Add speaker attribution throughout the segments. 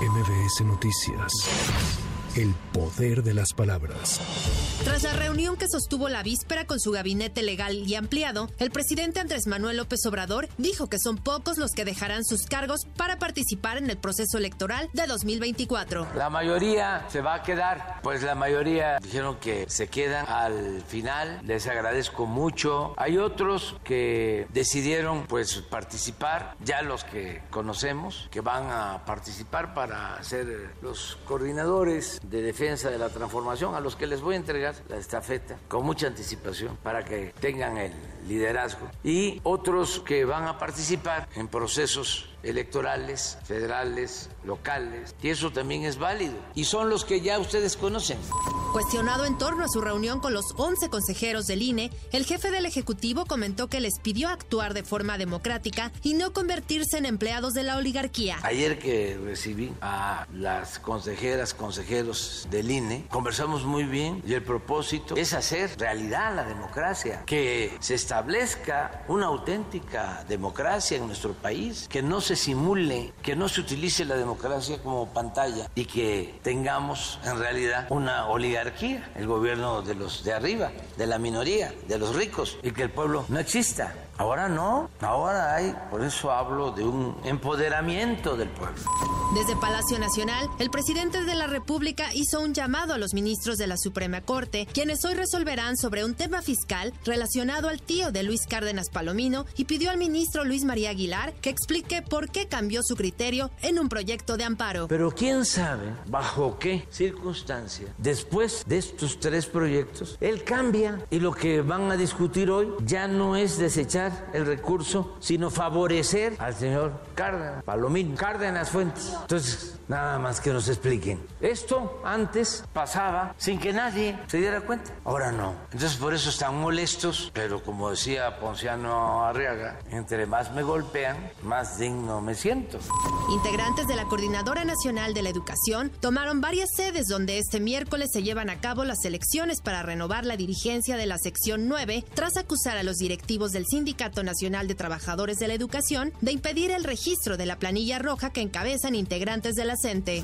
Speaker 1: MBS Noticias. El poder de las palabras.
Speaker 2: Tras la reunión que sostuvo la víspera con su gabinete legal y ampliado, el presidente Andrés Manuel López Obrador dijo que son pocos los que dejarán sus cargos para participar en el proceso electoral de 2024.
Speaker 3: La mayoría se va a quedar, pues la mayoría dijeron que se quedan al final. Les agradezco mucho. Hay otros que decidieron pues participar, ya los que conocemos, que van a participar para ser los coordinadores de defensa de la transformación, a los que les voy a entregar la estafeta con mucha anticipación para que tengan el liderazgo. Y otros que van a participar en procesos electorales, federales, locales, y eso también es válido. Y son los que ya ustedes conocen.
Speaker 2: Cuestionado en torno a su reunión con los 11 consejeros del INE, el jefe del Ejecutivo comentó que les pidió actuar de forma democrática y no convertirse en empleados de la oligarquía.
Speaker 3: Ayer que recibí a las consejeras, consejeros del INE, conversamos muy bien y el propósito es hacer realidad la democracia, que se establezca una auténtica democracia en nuestro país, que no se simule, que no se utilice la democracia como pantalla y que tengamos en realidad una oligarquía, el gobierno de los de arriba, de la minoría, de los ricos y que el pueblo no exista. Ahora no, ahora hay, por eso hablo de un empoderamiento del pueblo.
Speaker 2: Desde Palacio Nacional, el presidente de la República hizo un llamado a los ministros de la Suprema Corte, quienes hoy resolverán sobre un tema fiscal relacionado al tío de Luis Cárdenas Palomino y pidió al ministro Luis María Aguilar que explique por qué cambió su criterio en un proyecto de amparo.
Speaker 3: Pero quién sabe bajo qué circunstancia, después de estos tres proyectos, él cambia y lo que van a discutir hoy ya no es desechar el recurso, sino favorecer al señor Cárdenas, Palomín, Cárdenas Fuentes. Entonces, nada más que nos expliquen. Esto antes pasaba sin que nadie se diera cuenta, ahora no. Entonces, por eso están molestos, pero como decía Ponciano Arriaga, entre más me golpean, más digno me siento.
Speaker 2: Integrantes de la Coordinadora Nacional de la Educación tomaron varias sedes donde este miércoles se llevan a cabo las elecciones para renovar la dirigencia de la sección 9 tras acusar a los directivos del Sindicato Nacional de Trabajadores de la Educación de impedir el registro de la planilla roja que encabezan integrantes de la CENTE.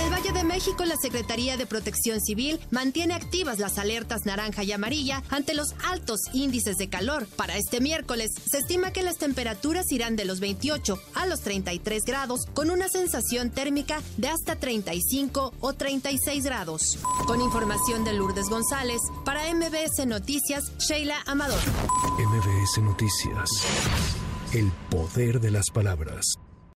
Speaker 2: Para el Valle de México, la Secretaría de Protección Civil mantiene activas las alertas naranja y amarilla ante los altos índices de calor. Para este miércoles, se estima que las temperaturas irán de los 28 a los 33 grados, con una sensación térmica de hasta 35 o 36 grados. Con información de Lourdes González, para MBS Noticias, Sheila Amador.
Speaker 1: MBS Noticias. El poder de las palabras.